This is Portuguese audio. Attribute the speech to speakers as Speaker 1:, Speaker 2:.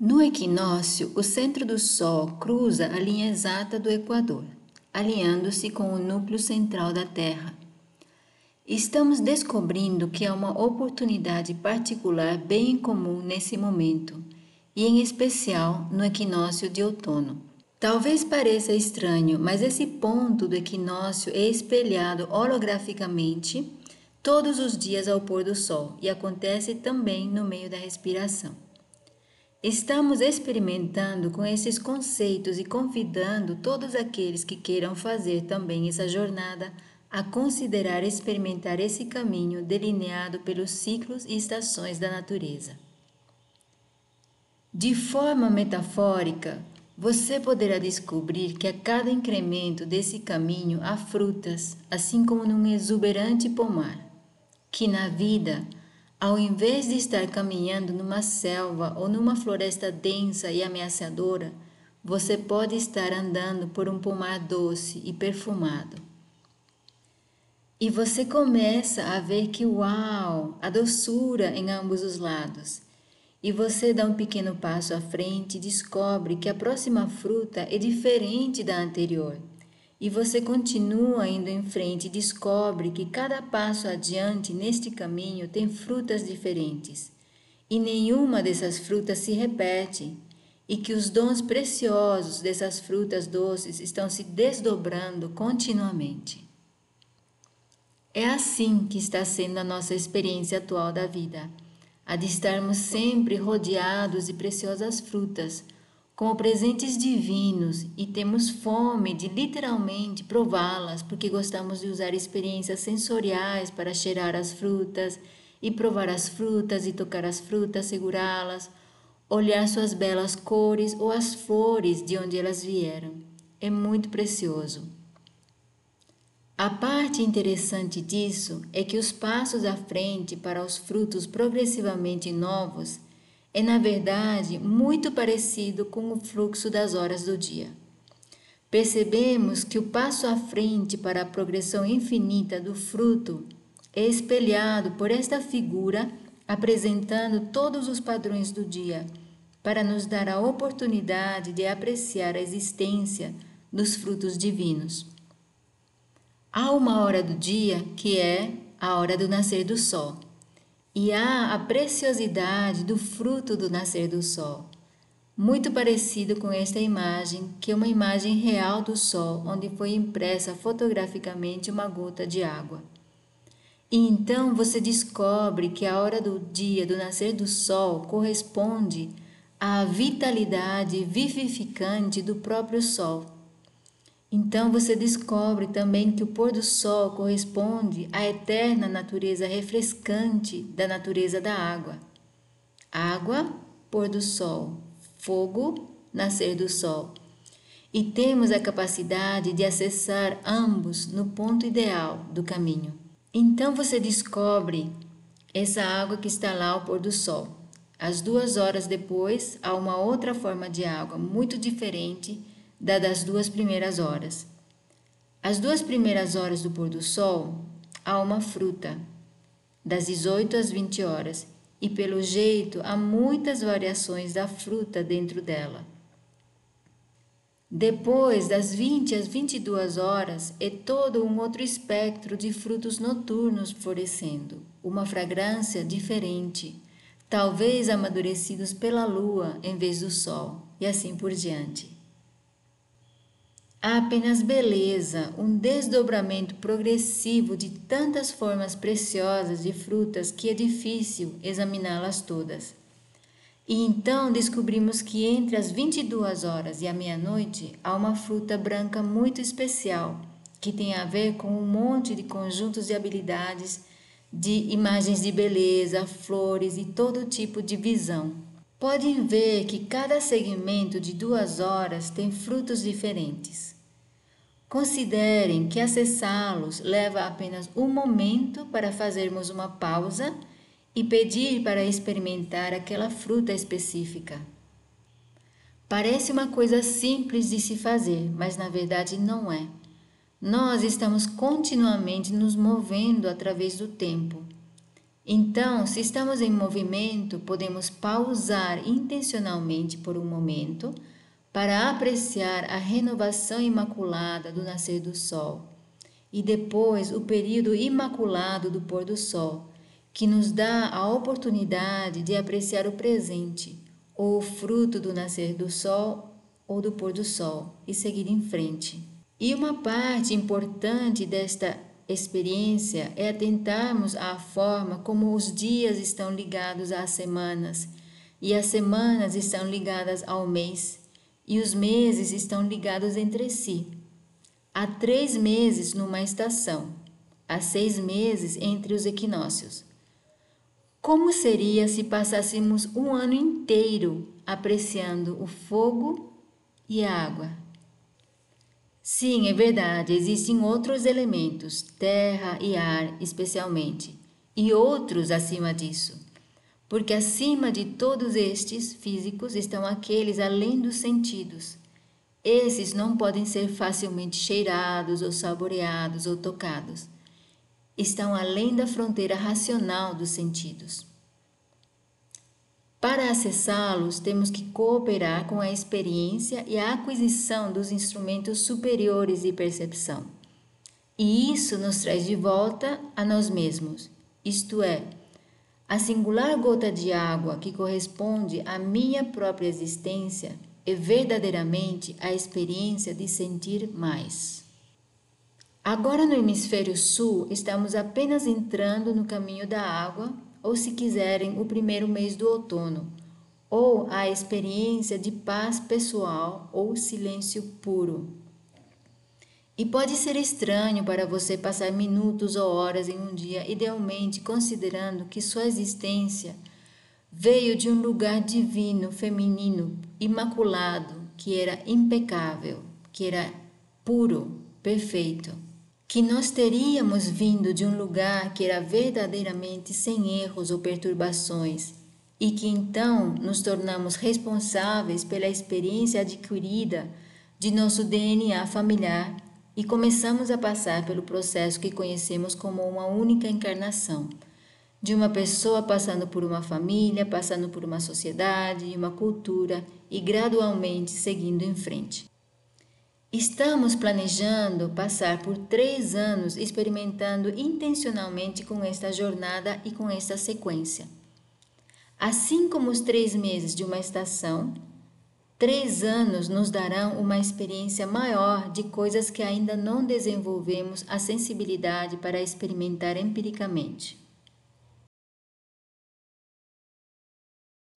Speaker 1: No equinócio, o centro do Sol cruza a linha exata do Equador, alinhando-se com o núcleo central da Terra. Estamos descobrindo que há uma oportunidade particular bem comum nesse momento, e em especial no equinócio de outono. Talvez pareça estranho, mas esse ponto do equinócio é espelhado holograficamente todos os dias ao pôr do sol e acontece também no meio da respiração. Estamos experimentando com esses conceitos e convidando todos aqueles que queiram fazer também essa jornada a considerar experimentar esse caminho delineado pelos ciclos e estações da natureza. De forma metafórica, você poderá descobrir que a cada incremento desse caminho há frutas, assim como num exuberante pomar, que na vida ao invés de estar caminhando numa selva ou numa floresta densa e ameaçadora, você pode estar andando por um pomar doce e perfumado. E você começa a ver que, uau, a doçura em ambos os lados. E você dá um pequeno passo à frente e descobre que a próxima fruta é diferente da anterior e você continua indo em frente e descobre que cada passo adiante neste caminho tem frutas diferentes. E nenhuma dessas frutas se repete, e que os dons preciosos dessas frutas doces estão se desdobrando continuamente. É assim que está sendo a nossa experiência atual da vida, a de estarmos sempre rodeados de preciosas frutas como presentes divinos e temos fome de literalmente prová-las, porque gostamos de usar experiências sensoriais para cheirar as frutas e provar as frutas e tocar as frutas, segurá-las, olhar suas belas cores ou as flores de onde elas vieram. É muito precioso. A parte interessante disso é que os passos à frente para os frutos progressivamente novos é, na verdade, muito parecido com o fluxo das horas do dia. Percebemos que o passo à frente para a progressão infinita do fruto é espelhado por esta figura apresentando todos os padrões do dia, para nos dar a oportunidade de apreciar a existência dos frutos divinos. Há uma hora do dia que é a hora do nascer do sol e há a preciosidade do fruto do nascer do sol, muito parecido com esta imagem, que é uma imagem real do sol, onde foi impressa fotograficamente uma gota de água. E então você descobre que a hora do dia do nascer do sol corresponde à vitalidade vivificante do próprio sol então você descobre também que o pôr do sol corresponde à eterna natureza refrescante da natureza da água. Água, pôr do sol, fogo, nascer do sol. E temos a capacidade de acessar ambos no ponto ideal do caminho. Então você descobre essa água que está lá ao pôr do sol. Às duas horas depois, há uma outra forma de água muito diferente da das duas primeiras horas. As duas primeiras horas do pôr do sol há uma fruta, das 18 às 20 horas, e pelo jeito há muitas variações da fruta dentro dela. Depois das 20 às 22 horas é todo um outro espectro de frutos noturnos florescendo, uma fragrância diferente, talvez amadurecidos pela lua em vez do sol, e assim por diante. Há apenas beleza, um desdobramento progressivo de tantas formas preciosas de frutas que é difícil examiná-las todas. E então descobrimos que entre as 22 horas e a meia-noite há uma fruta branca muito especial, que tem a ver com um monte de conjuntos de habilidades, de imagens de beleza, flores e todo tipo de visão. Podem ver que cada segmento de duas horas tem frutos diferentes. Considerem que acessá-los leva apenas um momento para fazermos uma pausa e pedir para experimentar aquela fruta específica. Parece uma coisa simples de se fazer, mas na verdade não é. Nós estamos continuamente nos movendo através do tempo. Então, se estamos em movimento, podemos pausar intencionalmente por um momento para apreciar a renovação imaculada do nascer do sol e depois o período imaculado do pôr do sol, que nos dá a oportunidade de apreciar o presente, ou o fruto do nascer do sol ou do pôr do sol, e seguir em frente. E uma parte importante desta experiência é atentarmos à forma como os dias estão ligados às semanas, e as semanas estão ligadas ao mês, e os meses estão ligados entre si. Há três meses numa estação, há seis meses entre os equinócios. Como seria se passássemos um ano inteiro apreciando o fogo e a água? Sim, é verdade, existem outros elementos, terra e ar especialmente, e outros acima disso, porque acima de todos estes físicos estão aqueles além dos sentidos esses não podem ser facilmente cheirados ou saboreados ou tocados. Estão além da fronteira racional dos sentidos. Para acessá-los, temos que cooperar com a experiência e a aquisição dos instrumentos superiores de percepção. E isso nos traz de volta a nós mesmos, isto é, a singular gota de água que corresponde à minha própria existência é verdadeiramente a experiência de sentir mais. Agora no hemisfério sul, estamos apenas entrando no caminho da água, ou se quiserem, o primeiro mês do outono, ou a experiência de paz pessoal ou silêncio puro. E pode ser estranho para você passar minutos ou horas em um dia, idealmente considerando que sua existência veio de um lugar divino, feminino, imaculado, que era impecável, que era puro, perfeito. Que nós teríamos vindo de um lugar que era verdadeiramente sem erros ou perturbações, e que então nos tornamos responsáveis pela experiência adquirida de nosso DNA familiar e começamos a passar pelo processo que conhecemos como uma única encarnação de uma pessoa passando por uma família, passando por uma sociedade uma cultura e gradualmente seguindo em frente. Estamos planejando passar por três anos experimentando intencionalmente com esta jornada e com esta sequência. Assim como os três meses de uma estação, três anos nos darão uma experiência maior de coisas que ainda não desenvolvemos a sensibilidade para experimentar empiricamente.